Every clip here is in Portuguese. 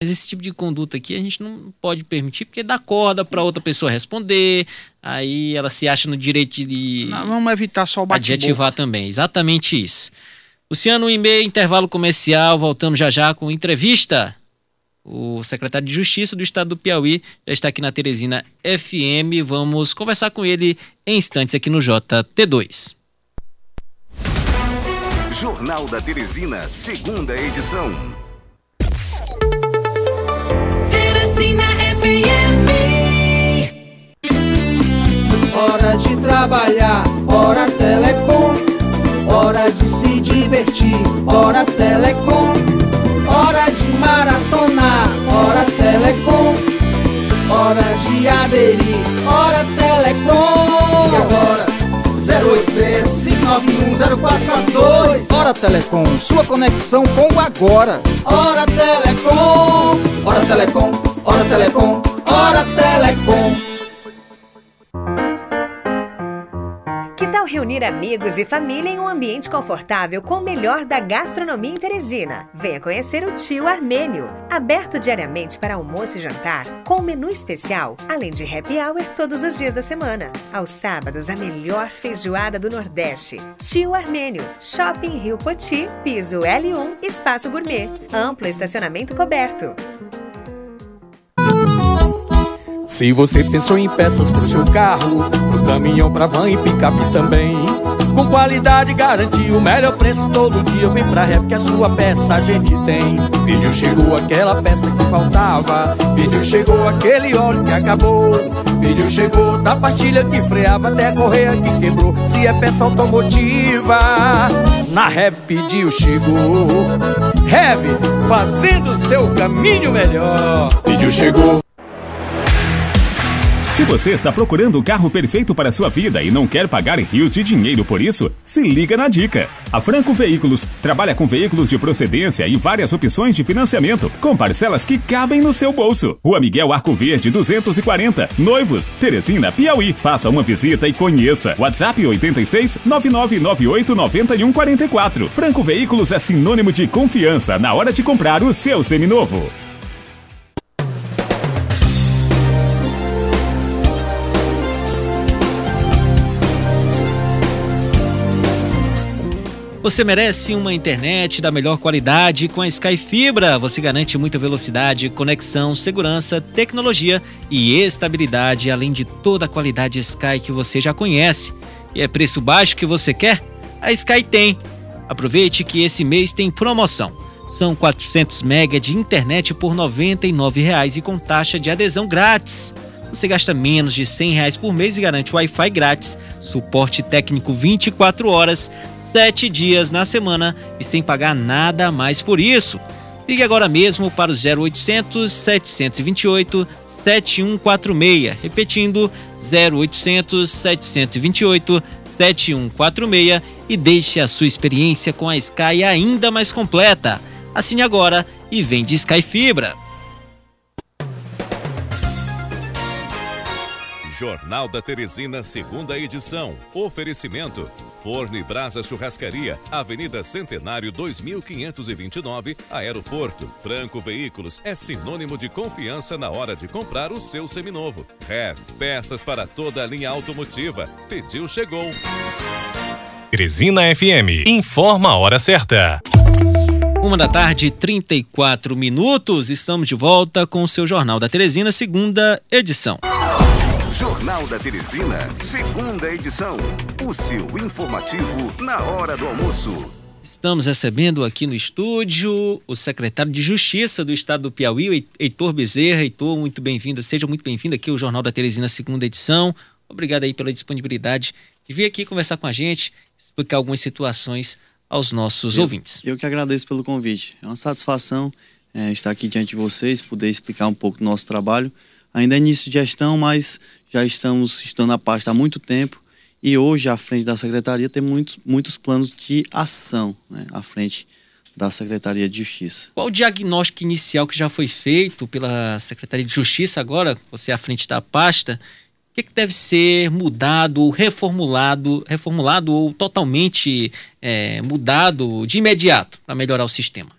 Mas esse tipo de conduta aqui a gente não pode permitir, porque dá corda para outra pessoa responder, aí ela se acha no direito de. Não, vamos evitar só o bate Adjetivar também, exatamente isso. Luciano, e meio intervalo comercial, voltamos já já com entrevista. O secretário de Justiça do Estado do Piauí já está aqui na Teresina FM. Vamos conversar com ele em instantes aqui no JT2. Jornal da Teresina, segunda edição. FM. Hora de trabalhar, hora telecom. Hora de se divertir, hora telecom. Hora de maratonar, hora telecom. Hora de aderir, hora telecom. E agora? 0800 591 0442 Hora Telecom, sua conexão com o agora. Hora Telecom, Hora Telecom, Hora Telecom, Hora Telecom. Que tal reunir amigos e família em um ambiente confortável com o melhor da gastronomia em Teresina? Venha conhecer o Tio Armênio, aberto diariamente para almoço e jantar, com menu especial, além de happy hour todos os dias da semana. Aos sábados, a melhor feijoada do Nordeste. Tio Armênio, Shopping Rio Poti, piso L1, espaço gourmet, amplo estacionamento coberto. Se você pensou em peças pro seu carro, pro caminhão, pra van e picape também. Com qualidade garantia, o melhor preço todo dia. Vem pra Rev que a sua peça a gente tem. Pediu, chegou aquela peça que faltava. Pediu, chegou aquele óleo que acabou. Pediu, chegou da pastilha que freava até a correia que quebrou. Se é peça automotiva, na Rev pediu, chegou. Rev, fazendo seu caminho melhor. Pediu, chegou. Se você está procurando o carro perfeito para sua vida e não quer pagar rios de dinheiro por isso, se liga na dica. A Franco Veículos trabalha com veículos de procedência e várias opções de financiamento, com parcelas que cabem no seu bolso. Rua Miguel Arco Verde 240, Noivos, Teresina, Piauí. Faça uma visita e conheça. WhatsApp 86 9998 9144. Franco Veículos é sinônimo de confiança na hora de comprar o seu seminovo. Você merece uma internet da melhor qualidade com a Sky Fibra. Você garante muita velocidade, conexão, segurança, tecnologia e estabilidade, além de toda a qualidade Sky que você já conhece. E é preço baixo que você quer? A Sky tem. Aproveite que esse mês tem promoção. São 400 MB de internet por R$ 99,00 e com taxa de adesão grátis. Você gasta menos de 100 reais por mês e garante Wi-Fi grátis, suporte técnico 24 horas, 7 dias na semana e sem pagar nada mais por isso. Ligue agora mesmo para o 0800 728 7146. Repetindo, 0800 728 7146 e deixe a sua experiência com a Sky ainda mais completa. Assine agora e vem de Sky Fibra. Jornal da Teresina, segunda edição. Oferecimento. Forno e Brasa Churrascaria, Avenida Centenário 2529, Aeroporto. Franco Veículos é sinônimo de confiança na hora de comprar o seu seminovo. Rev, peças para toda a linha automotiva. Pediu, chegou. Teresina FM, informa a hora certa. Uma da tarde, 34 minutos. Estamos de volta com o seu Jornal da Teresina, segunda edição. Jornal da Teresina, segunda edição. O seu informativo na hora do almoço. Estamos recebendo aqui no estúdio o secretário de Justiça do Estado do Piauí, Heitor Bezerra. Heitor, muito bem-vindo, seja muito bem-vindo aqui ao Jornal da Teresina, segunda edição. Obrigado aí pela disponibilidade de vir aqui conversar com a gente, explicar algumas situações aos nossos eu, ouvintes. Eu que agradeço pelo convite. É uma satisfação é, estar aqui diante de vocês, poder explicar um pouco do nosso trabalho. Ainda é início de gestão, mas já estamos estando na pasta há muito tempo e hoje, à frente da Secretaria, tem muitos, muitos planos de ação né, à frente da Secretaria de Justiça. Qual o diagnóstico inicial que já foi feito pela Secretaria de Justiça agora, você à frente da pasta? O que, que deve ser mudado ou reformulado, reformulado ou totalmente é, mudado de imediato para melhorar o sistema?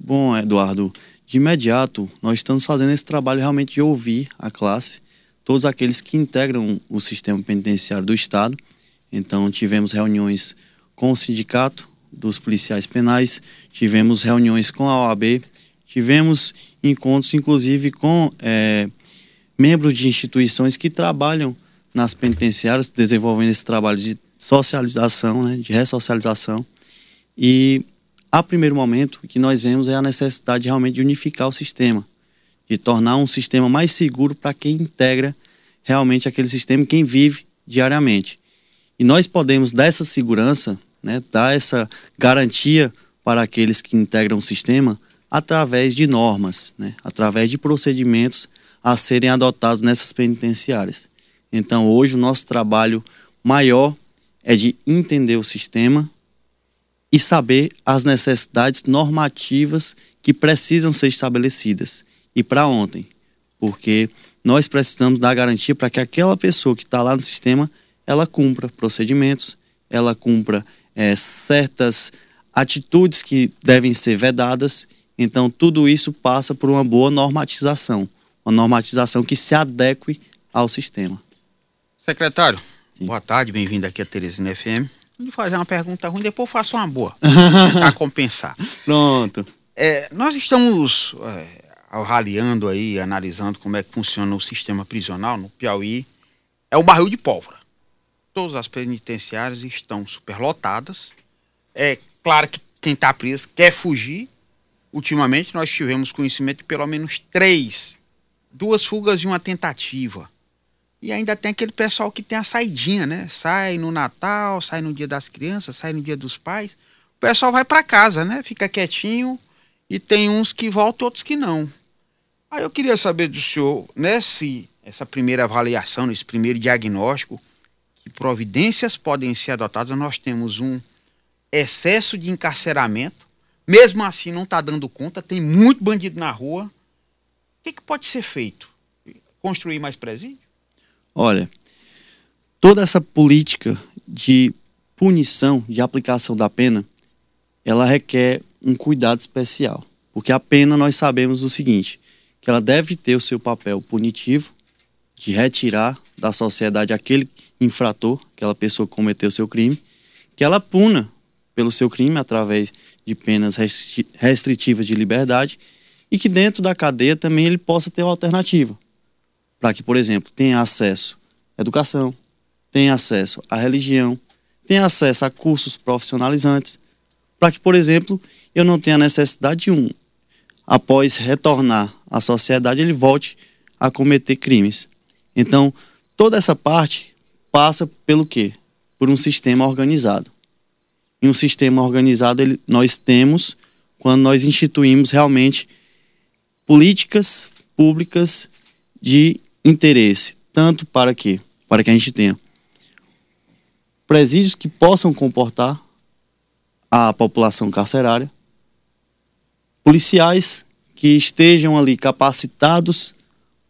Bom, Eduardo, De imediato, nós estamos fazendo esse trabalho realmente de ouvir a classe, todos aqueles que integram o sistema penitenciário do Estado. Então, tivemos reuniões com o sindicato dos policiais penais, tivemos reuniões com a OAB, tivemos encontros, inclusive, com é, membros de instituições que trabalham nas penitenciárias, desenvolvendo esse trabalho de socialização, né, de ressocialização. E, a primeiro momento, o que nós vemos é a necessidade realmente de unificar o sistema, de tornar um sistema mais seguro para quem integra realmente aquele sistema, quem vive diariamente. E nós podemos dar essa segurança, né, dar essa garantia para aqueles que integram o sistema através de normas, né, através de procedimentos a serem adotados nessas penitenciárias. Então, hoje, o nosso trabalho maior é de entender o sistema e saber as necessidades normativas que precisam ser estabelecidas. E para ontem, porque nós precisamos dar garantia para que aquela pessoa que está lá no sistema ela cumpra procedimentos, ela cumpra é, certas atitudes que devem ser vedadas. Então, tudo isso passa por uma boa normatização, uma normatização que se adeque ao sistema. Secretário, Sim. boa tarde, bem-vindo aqui a Teresina FM. Vou fazer uma pergunta ruim, depois eu faço uma boa, para compensar. Pronto. É, nós estamos é, avaliando aí, analisando como é que funciona o sistema prisional no Piauí. É o barril de pólvora. Todas as penitenciárias estão superlotadas. É claro que quem está preso quer fugir. Ultimamente nós tivemos conhecimento de pelo menos três, duas fugas e uma tentativa. E ainda tem aquele pessoal que tem a saidinha, né? Sai no Natal, sai no dia das crianças, sai no dia dos pais. O pessoal vai para casa, né? Fica quietinho e tem uns que voltam, outros que não. Aí eu queria saber do senhor, nesse essa primeira avaliação, nesse primeiro diagnóstico, que providências podem ser adotadas. Nós temos um excesso de encarceramento, mesmo assim não está dando conta, tem muito bandido na rua. O que, que pode ser feito? Construir mais presídio? Olha, toda essa política de punição, de aplicação da pena, ela requer um cuidado especial. Porque a pena nós sabemos o seguinte, que ela deve ter o seu papel punitivo de retirar da sociedade aquele infrator, aquela pessoa que cometeu o seu crime, que ela puna pelo seu crime através de penas restritivas de liberdade e que dentro da cadeia também ele possa ter uma alternativa para que, por exemplo, tenha acesso à educação, tenha acesso à religião, tenha acesso a cursos profissionalizantes, para que, por exemplo, eu não tenha necessidade de um, após retornar à sociedade, ele volte a cometer crimes. Então, toda essa parte passa pelo quê? Por um sistema organizado. E um sistema organizado ele, nós temos quando nós instituímos realmente políticas públicas de interesse, tanto para que para que a gente tenha presídios que possam comportar a população carcerária, policiais que estejam ali capacitados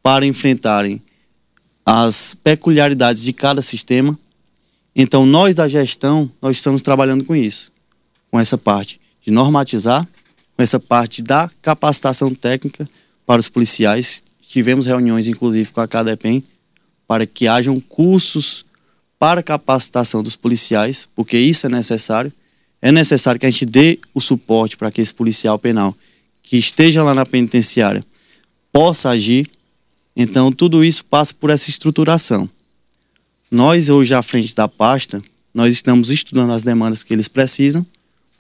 para enfrentarem as peculiaridades de cada sistema. Então, nós da gestão, nós estamos trabalhando com isso, com essa parte de normatizar, com essa parte da capacitação técnica para os policiais Tivemos reuniões, inclusive, com a CADEPEN, para que hajam cursos para capacitação dos policiais, porque isso é necessário. É necessário que a gente dê o suporte para que esse policial penal que esteja lá na penitenciária possa agir. Então, tudo isso passa por essa estruturação. Nós, hoje, à frente da pasta, nós estamos estudando as demandas que eles precisam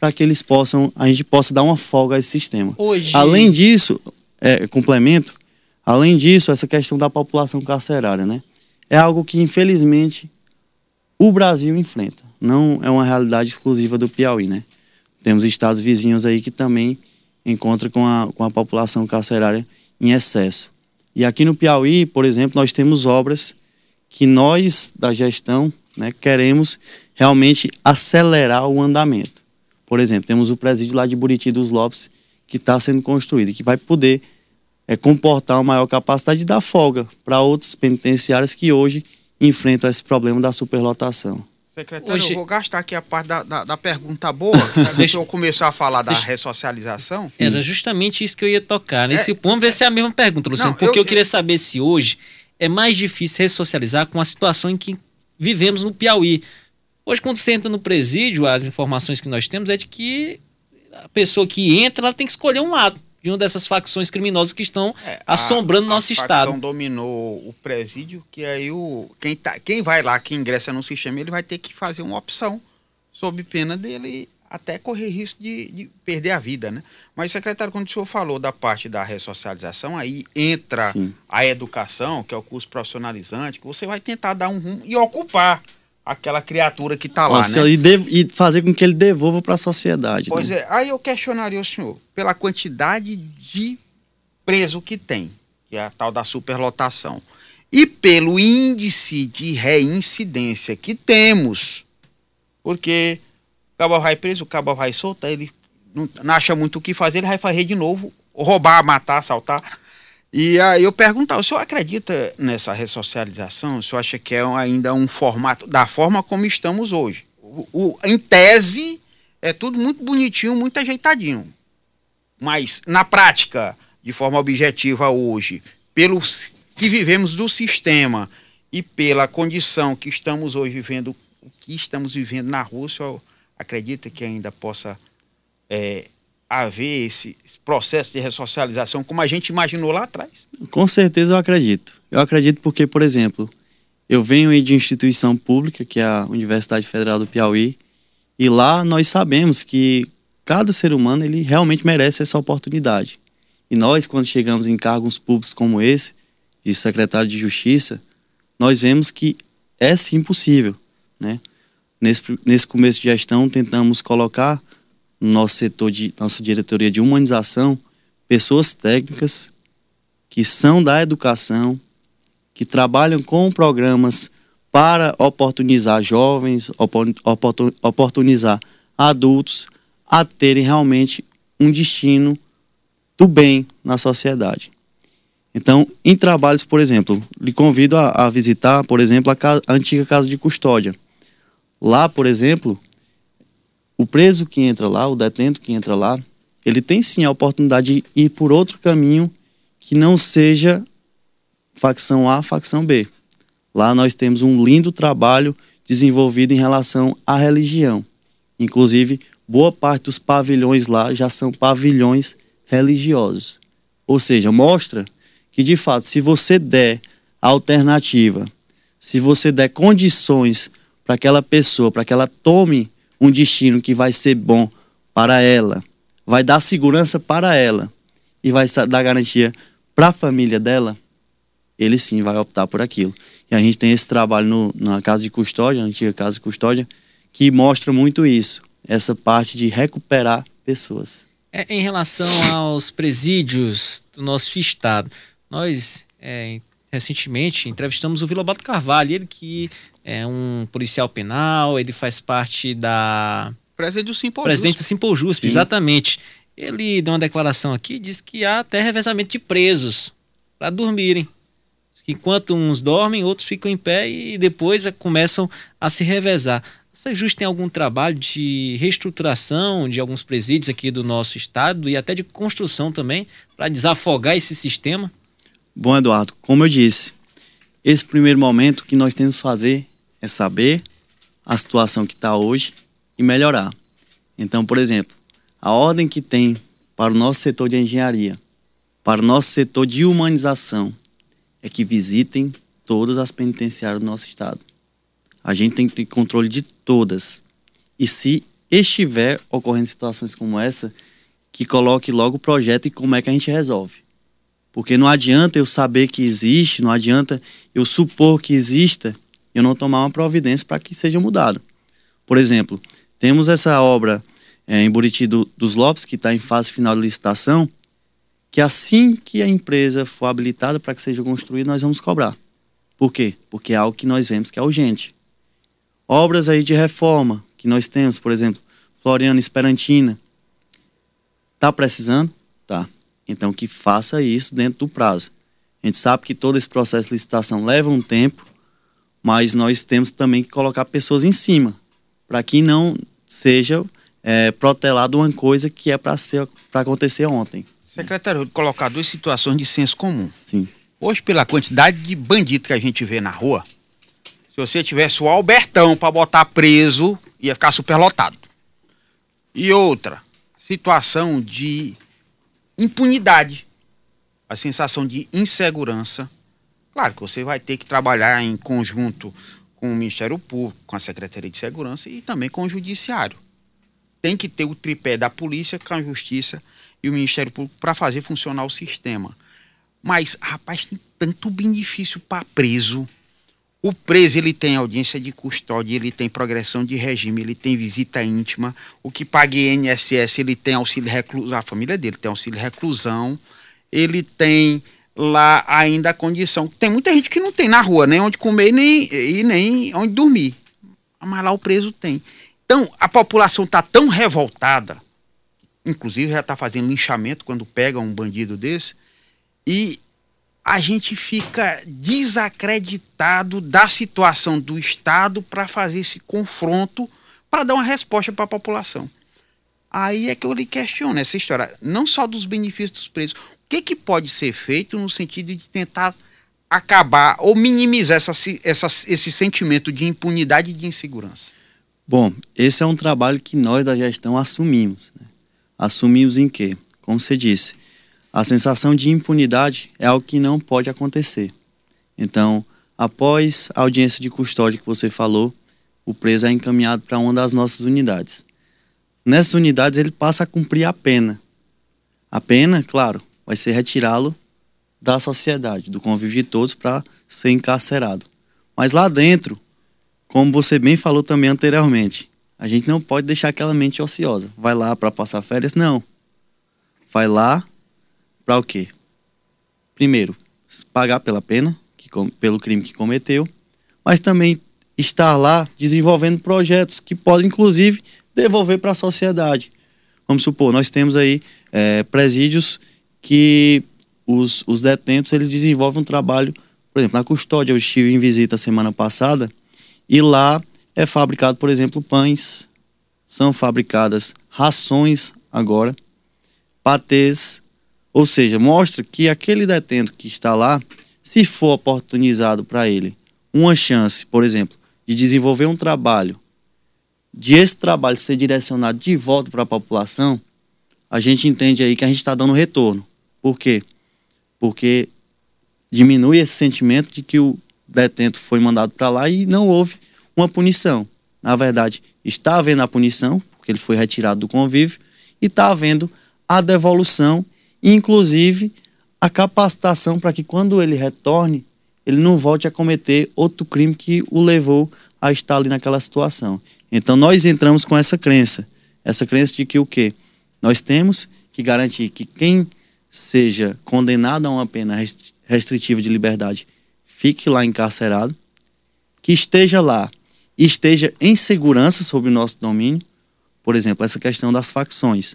para que eles possam, a gente possa dar uma folga a esse sistema. Hoje... Além disso, é, complemento, Além disso, essa questão da população carcerária, né? É algo que, infelizmente, o Brasil enfrenta. Não é uma realidade exclusiva do Piauí, né? Temos estados vizinhos aí que também encontram com a, com a população carcerária em excesso. E aqui no Piauí, por exemplo, nós temos obras que nós, da gestão, né, queremos realmente acelerar o andamento. Por exemplo, temos o presídio lá de Buriti dos Lopes, que está sendo construído, que vai poder é, comportar uma maior capacidade de dar folga para outros penitenciários que hoje enfrentam esse problema da superlotação. Secretário, Hoje- eu vou gastar aqui a parte da, da, da pergunta boa. né? Deixa eu começar a falar da Deixa- ressocialização. Era justamente isso que eu ia tocar. Nesse ponto, vamos ver se é a mesma pergunta, Luciano. Não, porque eu, eu- queria saber se hoje é mais difícil ressocializar com a situação em que vivemos no Piauí. Hoje, quando você entra no presídio, as informações que nós temos é de que a pessoa que entra ela tem que escolher um lado de uma dessas facções criminosas que estão assombrando É, a, nosso a estado. facção dominou o presídio, que aí o quem, tá, quem vai lá, que ingressa no sistema, ele vai ter que fazer uma opção sob pena dele até correr risco de, de perder a vida, né? Mas, secretário, quando o senhor falou da parte da ressocialização, aí entra a educação, que é o curso profissionalizante, que você vai tentar dar um rumo e ocupar aquela criatura que está lá, Nossa, né? e, dev- e fazer com que ele devolva para a sociedade. Pois né? é, aí eu questionaria o senhor pela quantidade de preso que tem, que é a tal da superlotação, e pelo índice de reincidência que temos, porque o cabo vai preso, o cabo vai solto, aí ele não, não acha muito o que fazer, ele vai fazer de novo, roubar, matar, assaltar. E aí eu perguntar, o senhor acredita nessa ressocialização? O senhor acha que é ainda um formato, da forma como estamos hoje? O, o- em tese, é tudo muito bonitinho, muito ajeitadinho. Mas, na prática, de forma objetiva hoje, pelos que vivemos do sistema e pela condição que estamos hoje vivendo, o que estamos vivendo na Rússia, acredita que ainda possa é, haver esse, processo de ressocialização como a gente imaginou lá atrás? Com certeza eu acredito. Eu acredito porque, por exemplo, eu venho de instituição pública, que é a Universidade Federal do Piauí, e lá nós sabemos que cada ser humano ele realmente merece essa oportunidade. E nós, quando chegamos em cargos públicos como esse, de secretário de Justiça, nós vemos que é sim possível, né? Nesse, nesse começo de gestão, tentamos colocar no nosso setor de nossa diretoria de humanização pessoas técnicas que são da educação, que trabalham com programas para oportunizar jovens, opor- oportu- oportunizar adultos a terem realmente um destino do bem na sociedade. Então, em trabalhos, por exemplo, lhe convido a, a visitar, por exemplo, a, ca- a antiga casa de custódia. Lá, por exemplo, o preso que entra lá, o detento que entra lá, ele tem sim a oportunidade de ir por outro caminho que não seja facção A, facção B. Lá nós temos um lindo trabalho desenvolvido em relação à religião. Inclusive, boa parte dos pavilhões lá já são pavilhões religiosos. Ou seja, mostra que de fato, se você der alternativa, se você der condições para aquela pessoa, para que ela tome um destino que vai ser bom para ela, vai dar segurança para ela e vai dar garantia para a família dela, ele sim vai optar por aquilo. E a gente tem esse trabalho no- na casa de custódia, na antiga casa de custódia, que mostra muito isso, essa parte de recuperar pessoas. É, em relação aos presídios do nosso estado, nós é, recentemente entrevistamos o Vilobato Carvalho, ele que é um policial penal, ele faz parte da Presidente do Simpol presidente do. Simpol Sim. exatamente. Ele deu uma declaração aqui, diz que há até revezamento de presos para dormirem. Enquanto uns dormem, outros ficam em pé e depois eh, começam a se revezar. Você justo tem algum trabalho de reestruturação de alguns presídios aqui do nosso estado e até de construção também para desafogar esse sistema? Bom, Eduardo, como eu disse, esse primeiro momento que nós temos que fazer é saber a situação que está hoje e melhorar. Então, por exemplo, a ordem que tem para o nosso setor de engenharia, para o nosso setor de humanização, é que visitem todas as penitenciárias do nosso estado. A gente tem que ter controle de todas. E se estiver ocorrendo situações como essa, que coloque logo o projeto e como é que a gente resolve. Porque não adianta eu saber que existe, não adianta eu supor que exista eu não tomar uma providência para que seja mudado. Por exemplo, temos essa obra eh, em Buriti do- dos Lopes, que está em fase final de licitação, que assim que a empresa for habilitada para que seja construída, nós vamos cobrar. Por quê? Porque é algo que nós vemos que é urgente. Obras aí de reforma que nós temos, por exemplo, Floriana Esperantina. Tá precisando? Tá. Então que faça isso dentro do prazo. A gente sabe que todo esse processo de licitação leva um tempo, mas nós temos também que colocar pessoas em cima, para que não seja é, protelado uma coisa que é para acontecer ontem. Secretário, colocar duas situações de senso comum. Sim. Hoje, pela quantidade de bandido que a gente vê na rua, se você tivesse o Albertão para botar preso, ia ficar superlotado. E outra, situação de impunidade, a sensação de insegurança. Claro que você vai ter que trabalhar em conjunto com o Ministério Público, com a Secretaria de Segurança e também com o Judiciário. Tem que ter o tripé da polícia com a Justiça e o Ministério Público para fazer funcionar o sistema. Mas, rapaz, tem tanto benefício para preso. O preso ele tem audiência de custódia, ele tem progressão de regime, ele tem visita íntima. O que paga INSS, ele tem auxílio reclusão, a família dele tem auxílio reclusão. Ele tem lá ainda a condição. Tem muita gente que não tem na rua nem onde comer nem, e nem onde dormir. Mas lá o preso tem. Então, a população está tão revoltada, inclusive já está fazendo linchamento quando pega um bandido desse, e a gente fica desacreditado da situação do Estado para fazer esse confronto, para dar uma resposta para a população. Aí é que eu lhe questiono essa história, não só dos benefícios dos presos, que, que pode ser feito no sentido de tentar acabar ou minimizar essa, essa, esse sentimento de impunidade e de insegurança? Bom, esse é um trabalho que nós da gestão assumimos. Né? Assumimos em quê? Como você disse, a sensação de impunidade é algo que não pode acontecer. Então, após a audiência de custódia que você falou, o preso é encaminhado para uma das nossas unidades. Nessas unidades, ele passa a cumprir a pena. A pena, claro, vai ser retirá-lo da sociedade, do convívio de todos, para ser encarcerado. Mas lá dentro, como você bem falou também anteriormente, a gente não pode deixar aquela mente ociosa. Vai lá para passar férias? Não. Vai lá para o quê? Primeiro, pagar pela pena, que, pelo crime que cometeu, mas também estar lá desenvolvendo projetos que podem, inclusive, devolver para a sociedade. Vamos supor, nós temos aí é, presídios que os, os detentos eles desenvolvem um trabalho, por exemplo, na custódia, eu estive em visita semana passada, e lá é fabricado, por exemplo, pães, são fabricadas rações agora, patês, ou seja, mostra que aquele detento que está lá, se for oportunizado para ele uma chance, por exemplo, de desenvolver um trabalho, de esse trabalho ser direcionado de volta para a população, a gente entende aí que a gente está dando retorno. Por quê? Porque diminui esse sentimento de que o detento foi mandado para lá e não houve uma punição. Na verdade, está havendo a punição, porque ele foi retirado do convívio, e está havendo a devolução, inclusive a capacitação para que quando ele retorne, ele não volte a cometer outro crime que o levou a estar ali naquela situação. Então nós entramos com essa crença, essa crença de que o quê? Nós temos que garantir que quem seja condenado a uma pena restritiva de liberdade fique lá encarcerado, que esteja lá e esteja em segurança sobre o nosso domínio. Por exemplo, essa questão das facções.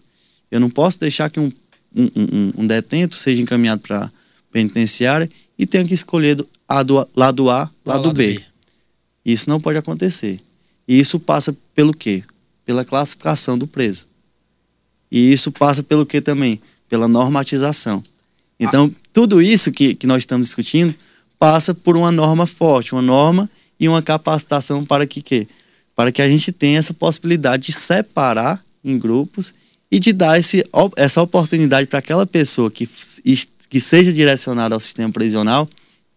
Eu não posso deixar que um, um, um, um detento seja encaminhado para penitenciária e tenha que escolher do, a do, lado A, lado, lado B. B. Isso não pode acontecer. E isso passa pelo quê? Pela classificação do preso. E isso passa pelo quê também? Pela normatização. Então, ah. tudo isso que, que nós estamos discutindo passa por uma norma forte, uma norma e uma capacitação para que, que para que a gente tenha essa possibilidade de separar em grupos e de dar esse, essa oportunidade para aquela pessoa que, que seja direcionada ao sistema prisional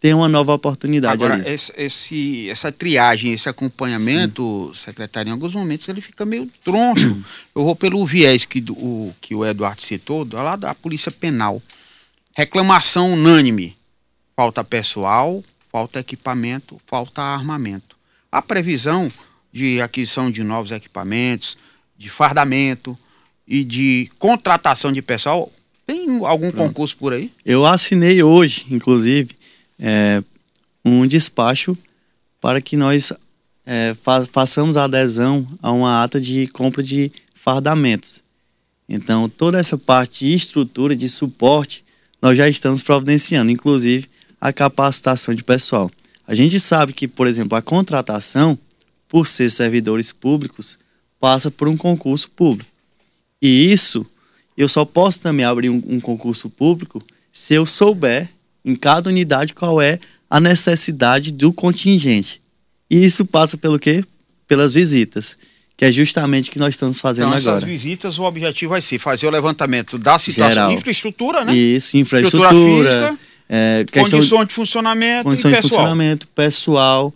ter uma nova oportunidade Agora, ali. Esse, esse, essa triagem, esse acompanhamento, Sim. secretário, em alguns momentos ele fica meio troncho. Eu vou pelo viés que o, que o Eduardo citou, lá da Polícia Penal. Reclamação unânime falta pessoal, falta equipamento, falta armamento. A previsão de aquisição de novos equipamentos, de fardamento e de contratação de pessoal, tem algum Pronto. concurso por aí? Eu assinei hoje, inclusive, é, um despacho para que nós é, fa façamos a adesão a uma ata de compra de fardamentos. Então, toda essa parte de estrutura, de suporte, nós já estamos providenciando, inclusive a capacitação de pessoal. A gente sabe que, por exemplo, a contratação, por ser servidores públicos, passa por um concurso público. E isso, eu só posso também abrir um, um concurso público se eu souber em cada unidade qual é a necessidade do contingente. E isso passa pelo quê? Pelas visitas, que é justamente o que nós estamos fazendo Então, essas agora. visitas, o objetivo vai ser fazer o levantamento da situação Geral. de infraestrutura, né? Isso, infraestrutura, física, é, condições de funcionamento condições e de pessoal. funcionamento, pessoal,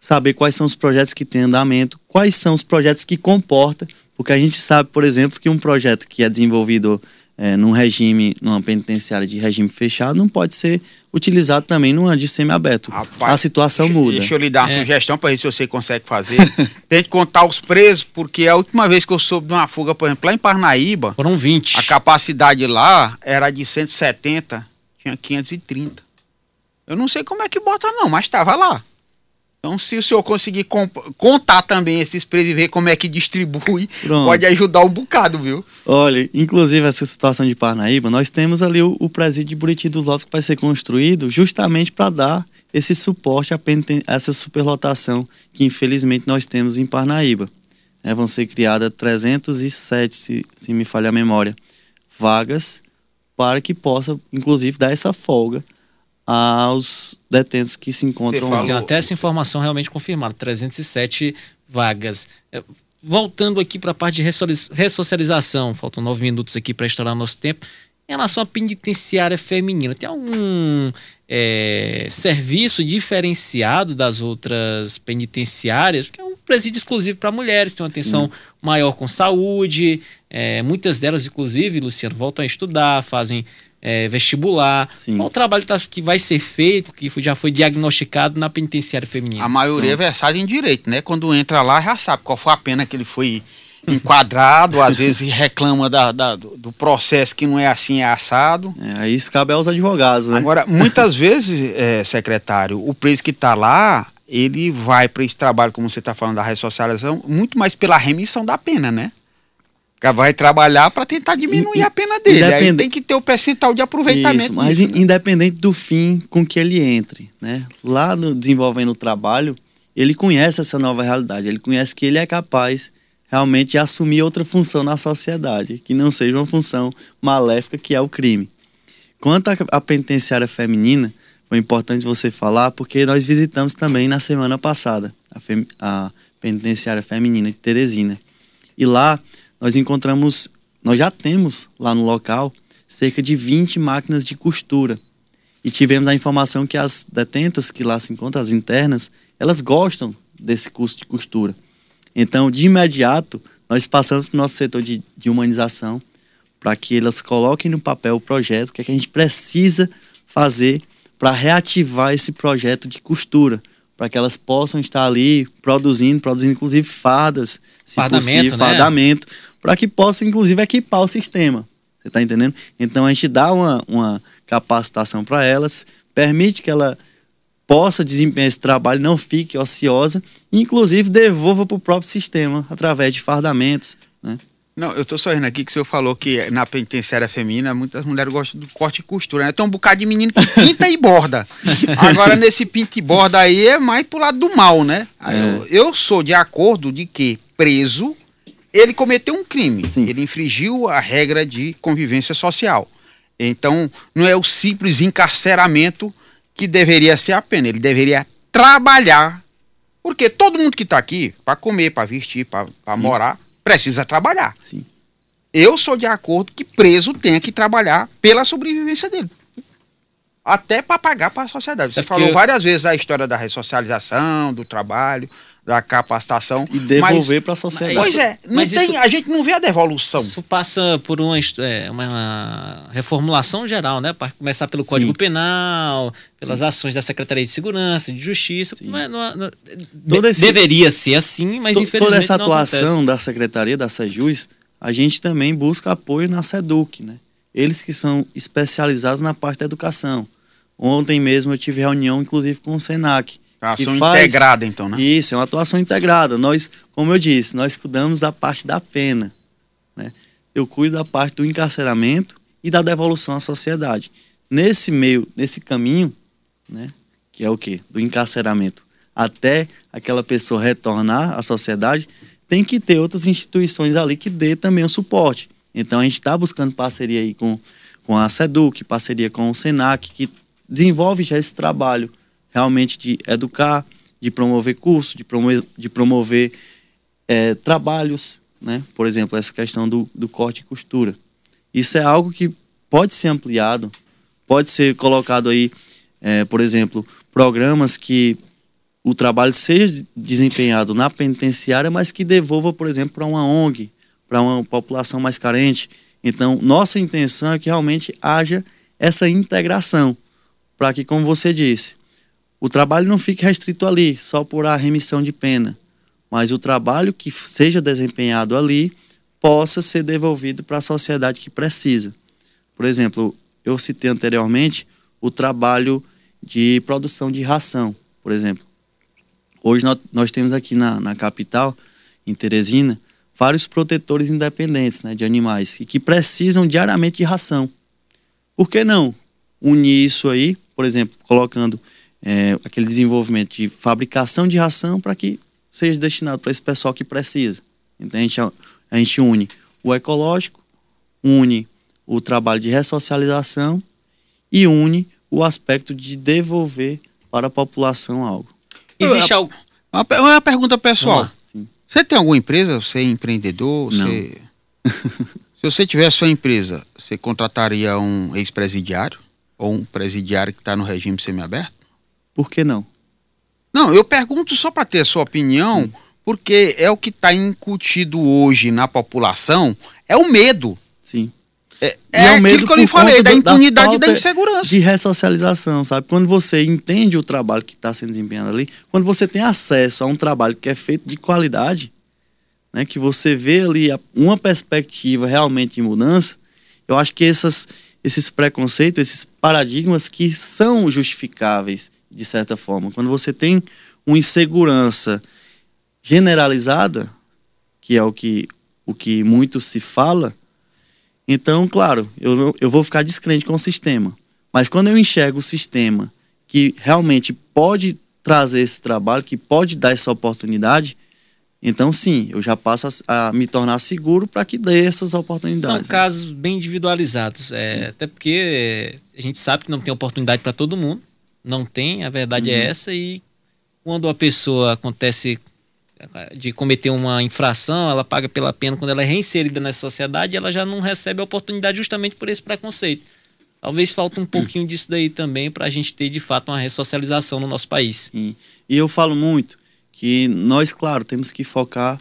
saber quais são os projetos que têm andamento, quais são os projetos que comporta, porque a gente sabe, por exemplo, que um projeto que é desenvolvido é, num regime, numa penitenciária de regime fechado, não pode ser utilizado também numa de semi-aberto. a situação muda. Deixa eu lhe dar uma É. sugestão para ver se você consegue fazer. Tem que contar os presos, porque a última vez que eu soube de uma fuga, por exemplo, lá em Parnaíba, foram 20. A capacidade lá era de 170, tinha 530. Eu não sei como é que bota não, mas estava lá. Então, se o senhor conseguir contar também esses presos e ver como é que distribui, Pronto. pode ajudar um bocado, viu? Olha, inclusive essa situação de Parnaíba, nós temos ali o, o presídio de Buriti dos Lopes que vai ser construído justamente para dar esse suporte a essa superlotação que infelizmente nós temos em Parnaíba. É, vão ser criadas 307, se, se me falha a memória, vagas para que possa, inclusive, dar essa folga aos detentos que se encontram lá. Tem até essa informação realmente confirmada, 307 vagas. É, Voltando aqui para a parte de ressocialização, faltam nove minutos aqui para estourar nosso tempo. Em relação à penitenciária feminina, tem algum é, serviço diferenciado das outras penitenciárias? Porque é um presídio exclusivo para mulheres, tem uma atenção maior com saúde. é, muitas delas, inclusive, Luciano, voltam a estudar, fazem é, vestibular. Qual o trabalho tá- que vai ser feito, que já foi diagnosticado na penitenciária feminina? A maioria é versada em direito, né? Quando entra lá, já sabe qual foi a pena que ele foi enquadrado, às vezes reclama da- da- do processo que não é assim, é assado. É, aí isso cabe aos advogados, né? Agora, muitas vezes, é, secretário, o preso que está lá, ele vai para esse trabalho, como você está falando, da ressocialização, muito mais pela remissão da pena, né? Vai trabalhar para tentar diminuir a pena dele. Aí Independe- tem que ter o percentual de aproveitamento. Isso, mas disso, in- independente do fim com que ele entre, né? Lá no desenvolvendo o trabalho, ele conhece essa nova realidade, ele conhece que ele é capaz realmente de assumir outra função na sociedade, que não seja uma função maléfica que é o crime. Quanto à à penitenciária feminina, foi importante você falar, porque nós visitamos também na semana passada a, fem- a penitenciária feminina de Teresina. E lá nós encontramos, nós já temos lá no local cerca de 20 máquinas de costura. E tivemos a informação que as detentas que lá se encontram, as internas, elas gostam desse curso de costura. Então, de imediato, nós passamos para o nosso setor de, de humanização para que elas coloquem no papel o projeto, o que, é que a gente precisa fazer para reativar esse projeto de costura, para que elas possam estar ali produzindo, produzindo inclusive fardas, se Fardamento, possível, né? fardamento, para que possa inclusive equipar o sistema. Você está entendendo? Então a gente dá uma, uma capacitação para elas, permite que ela possa desempenhar esse trabalho, não fique ociosa, inclusive devolva para o próprio sistema através de fardamentos. Né? Não, eu tô só rindo aqui que o senhor falou que na penitenciária feminina muitas mulheres gostam do corte e costura, né? Tem um bocado de menino que pinta e borda. Agora, nesse pinta e borda aí é mais pro lado do mal, né? Aí Eu, eu sou de acordo de que preso, ele cometeu um crime. Ele infringiu a regra de convivência social. Então, não é o simples encarceramento que deveria ser a pena. Ele deveria trabalhar. Porque todo mundo que está aqui, para comer, para vestir, para morar, precisa trabalhar. Sim. Eu sou de acordo que preso tenha que trabalhar pela sobrevivência dele. Até para pagar para a sociedade. Você É falou várias vezes a história da ressocialização, do trabalho, da capacitação. E devolver para a sociedade. Pois é, não Mas tem- isso- a gente não vê a devolução. Isso passa por uma, é, uma reformulação geral, né? Para começar pelo Código Penal, pelas ações da Secretaria de Segurança, de Justiça. Não é- não não- de- esse- Deveria ser assim, mas To- infelizmente Toda essa não atuação acontece. da Secretaria, da SEJUS, a gente também busca apoio na SEDUC, né? Eles que são especializados na parte da educação. Ontem mesmo eu tive reunião, inclusive, com o SENAC. Ação integrada, então, né? Isso, é uma atuação integrada. Nós, como eu disse, nós cuidamos da parte da pena. Né? Eu cuido da parte do encarceramento e da devolução à sociedade. Nesse meio, nesse caminho, né, que é o quê? Do encarceramento, até aquela pessoa retornar à sociedade, tem que ter outras instituições ali que dê também o suporte. Então a gente está buscando parceria aí com, com a SEDUC, parceria com o SENAC, que desenvolve já esse trabalho realmente de educar, de promover cursos, de promover, de promover é, trabalhos, né? por exemplo, essa questão do, do corte e costura. Isso é algo que pode ser ampliado, pode ser colocado aí, é, por exemplo, programas que o trabalho seja desempenhado na penitenciária, mas que devolva, por exemplo, para uma ONG, para uma população mais carente. Então, nossa intenção é que realmente haja essa integração, para que, como você disse, o trabalho não fique restrito ali, só por a remissão de pena, mas o trabalho que seja desempenhado ali possa ser devolvido para a sociedade que precisa. Por exemplo, eu citei anteriormente o trabalho de produção de ração, por exemplo. Hoje nós, nós temos aqui na, na capital, em Teresina, vários protetores independentes né, de animais e que precisam diariamente de ração. Por que não unir isso aí, por exemplo, colocando é, aquele desenvolvimento de fabricação de ração para que seja destinado para esse pessoal que precisa? Então a gente, a gente une o ecológico, une o trabalho de ressocialização e une o aspecto de devolver para a população algo. Existe algo. Uma, uma pergunta pessoal. Você tem alguma empresa? Você é empreendedor? Não. Você... Se você tivesse sua empresa, você contrataria um ex-presidiário? Ou um presidiário que está no regime semiaberto? Por que não? Não, eu pergunto só para ter a sua opinião, Sim. porque é o que está incutido hoje na população, é o medo. Sim. É, é, é o medo que eu lhe falei, da impunidade e da, da insegurança. De ressocialização, sabe? Quando você entende o trabalho que está sendo desempenhado ali, quando você tem acesso a um trabalho que é feito de qualidade, né, que você vê ali uma perspectiva realmente de mudança, eu acho que essas, esses preconceitos, esses paradigmas que são justificáveis, de certa forma. Quando você tem uma insegurança generalizada, que é o que, o que muito se fala, então, claro, eu, eu vou ficar descrente com o sistema. Mas quando eu enxergo o sistema que realmente pode trazer esse trabalho, que pode dar essa oportunidade, então sim, eu já passo a, a me tornar seguro para que dê essas oportunidades. São né? casos bem individualizados. É, até porque a gente sabe que não tem oportunidade para todo mundo. Não tem, a verdade é uhum. é essa. E quando a pessoa acontece de cometer uma infração, ela paga pela pena quando ela é reinserida na sociedade, ela já não recebe a oportunidade justamente por esse preconceito. Talvez falte um pouquinho disso daí também para a gente ter de fato uma ressocialização no nosso país. Sim. E eu falo muito que nós, claro, temos que focar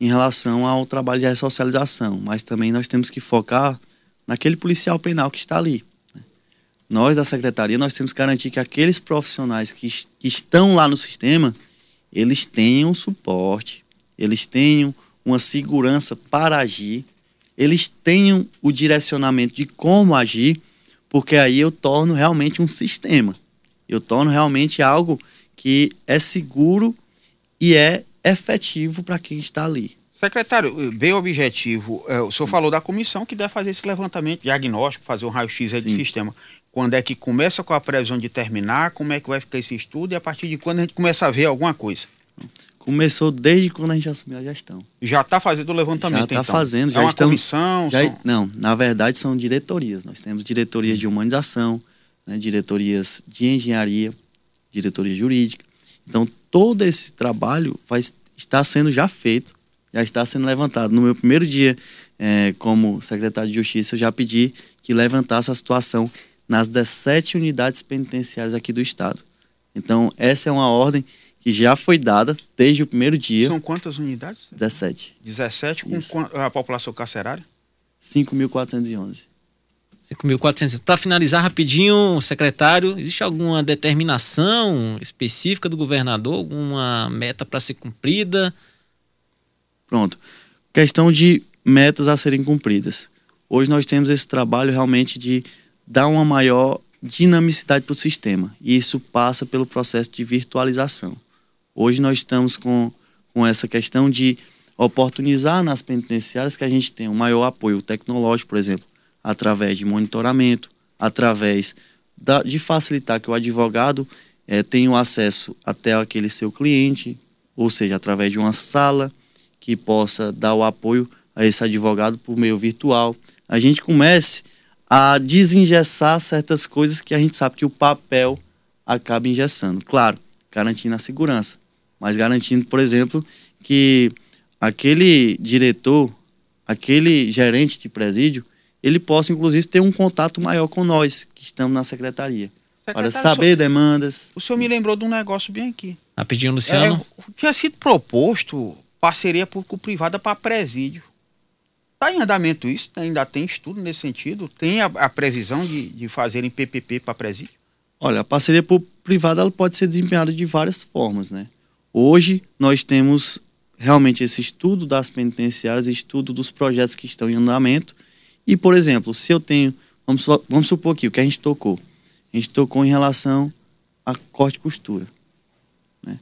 em relação ao trabalho de ressocialização, mas também nós temos que focar naquele policial penal que está ali. Nós da secretaria, nós temos que garantir que aqueles profissionais que, que estão lá no sistema, eles tenham suporte, eles tenham uma segurança para agir, eles tenham o direcionamento de como agir, porque aí eu torno realmente um sistema. Eu torno realmente algo que é seguro e é efetivo para quem está ali. Secretário, bem objetivo. É, o senhor falou da comissão que deve fazer esse levantamento diagnóstico, fazer um raio-x aí do sistema. Quando é que começa com a previsão de terminar? Como é que vai ficar esse estudo? E a partir de quando a gente começa a ver alguma coisa? Começou desde quando a gente assumiu a gestão. Já está fazendo o levantamento, Já está então. fazendo. Já é uma estamos, comissão? já, são... Não, na verdade são diretorias. Nós temos diretorias de humanização, né, diretorias de engenharia, diretoria jurídica. Então, todo esse trabalho vai estar sendo já feito, já está sendo levantado. No meu primeiro dia é, como secretário de Justiça, eu já pedi que levantasse a situação nas 17 unidades penitenciárias aqui do estado. Então, essa é uma ordem que já foi dada desde o primeiro dia. São quantas unidades? 17. 17 com Isso. a população carcerária? 5.411. 5.400. Para finalizar rapidinho, secretário, existe alguma determinação específica do governador, alguma meta para ser cumprida? Pronto. Questão de metas a serem cumpridas. Hoje nós temos esse trabalho realmente de dá uma maior dinamicidade para o sistema. E isso passa pelo processo de virtualização. Hoje nós estamos com, com essa questão de oportunizar nas penitenciárias que a gente tenha um maior apoio tecnológico, por exemplo, através de monitoramento, através da, de facilitar que o advogado é, tenham acesso até aquele seu cliente, ou seja, através de uma sala que possa dar o apoio a esse advogado por meio virtual. A gente comece a desengessar certas coisas que a gente sabe que o papel acaba engessando. Claro, garantindo a segurança, mas garantindo, por exemplo, que aquele diretor, aquele gerente de presídio, ele possa, inclusive, ter um contato maior com nós, que estamos na secretaria, para saber senhor, demandas. O senhor me lembrou de um negócio bem aqui. Rapidinho, Luciano. É, tinha sido proposto parceria público-privada para presídio. Está em andamento isso? Ainda tem estudo nesse sentido? Tem a, a previsão de, de fazerem PPP para presídio? Olha, a parceria ela pode ser desempenhada de várias formas, né? Hoje nós temos realmente esse estudo das penitenciárias, estudo dos projetos que estão em andamento. E, por exemplo, se eu tenho, vamos, vamos supor aqui, o que a gente tocou. A gente tocou em relação a corte e costura. Né?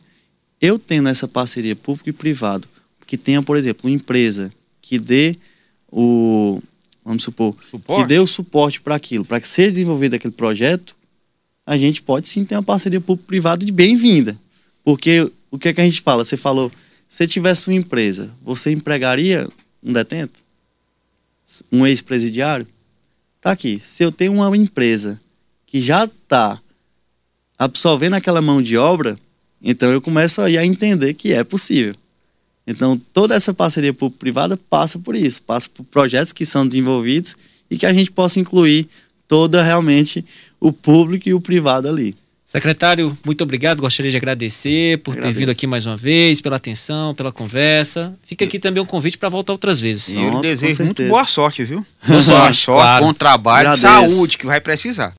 Eu tendo essa parceria público e privado, que tenha, por exemplo, uma empresa que dê o, vamos supor, suporte? que dê o suporte para aquilo, para que seja desenvolvido aquele projeto, a gente pode sim ter uma parceria público-privada de bem-vinda. Porque o que é que a gente fala? Você falou, se tivesse uma empresa, você empregaria um detento? Um ex-presidiário? Tá aqui. Se eu tenho uma empresa que já está absorvendo aquela mão de obra, então eu começo aí a entender que é possível. Então, toda essa parceria público-privada passa por isso, passa por projetos que são desenvolvidos e que a gente possa incluir toda realmente o público e o privado ali. Secretário, muito obrigado. Gostaria de agradecer por Agradeço. ter vindo aqui mais uma vez, pela atenção, pela conversa. Fica aqui também um convite para voltar outras vezes. E eu desejo muito boa sorte, viu? Boa sorte, boa sorte claro. bom trabalho, Agradeço. saúde, que vai precisar.